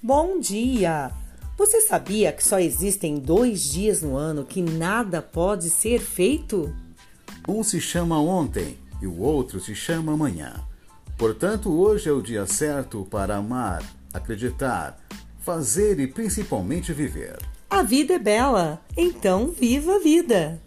Bom dia! Você sabia que só existem dois dias no ano que nada pode ser feito? Um se chama ontem e o outro se chama amanhã. Portanto, hoje é o dia certo para amar, acreditar, fazer e principalmente viver. A vida é bela, então viva a vida!